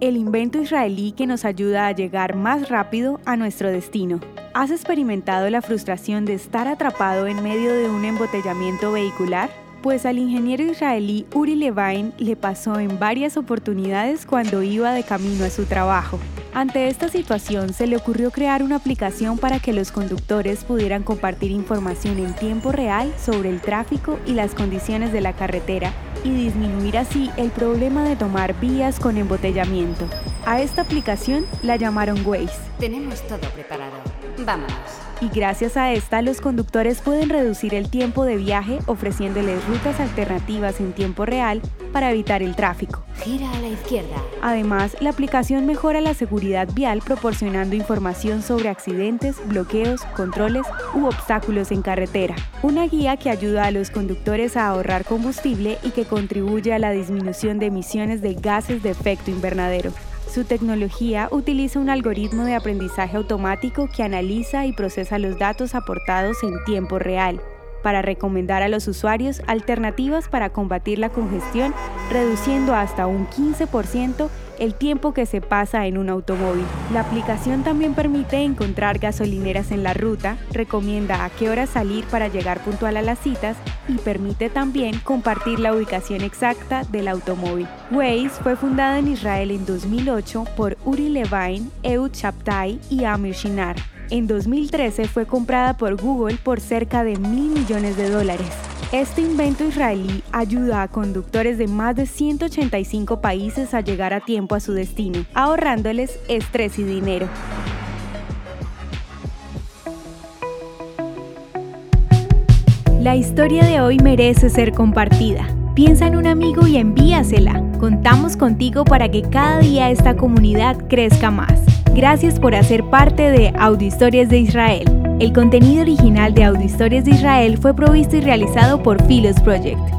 el invento israelí que nos ayuda a llegar más rápido a nuestro destino. ¿Has experimentado la frustración de estar atrapado en medio de un embotellamiento vehicular? Pues al ingeniero israelí Uri Levine le pasó en varias oportunidades cuando iba de camino a su trabajo. Ante esta situación se le ocurrió crear una aplicación para que los conductores pudieran compartir información en tiempo real sobre el tráfico y las condiciones de la carretera y disminuir así el problema de tomar vías con embotellamiento. A esta aplicación la llamaron Waze. Tenemos todo preparado. Vámonos. Y gracias a esta los conductores pueden reducir el tiempo de viaje ofreciéndoles rutas alternativas en tiempo real para evitar el tráfico. Gira a la izquierda. Además, la aplicación mejora la seguridad vial proporcionando información sobre accidentes, bloqueos, controles u obstáculos en carretera. Una guía que ayuda a los conductores a ahorrar combustible y que contribuye a la disminución de emisiones de gases de efecto invernadero. Su tecnología utiliza un algoritmo de aprendizaje automático que analiza y procesa los datos aportados en tiempo real para recomendar a los usuarios alternativas para combatir la congestión, reduciendo hasta un 15% el tiempo que se pasa en un automóvil. La aplicación también permite encontrar gasolineras en la ruta, recomienda a qué hora salir para llegar puntual a las citas y permite también compartir la ubicación exacta del automóvil. Waze fue fundada en Israel en 2008 por Uri Levine, Ehud Shabtai y Amir Shinar. En 2013 fue comprada por Google por cerca de mil millones de dólares. Este invento israelí ayuda a conductores de más de 185 países a llegar a tiempo a su destino, ahorrándoles estrés y dinero. La historia de hoy merece ser compartida. Piensa en un amigo y envíasela. Contamos contigo para que cada día esta comunidad crezca más. Gracias por hacer parte de Audio Historias de Israel. El contenido original de Audio Historias de Israel fue provisto y realizado por Philos Project.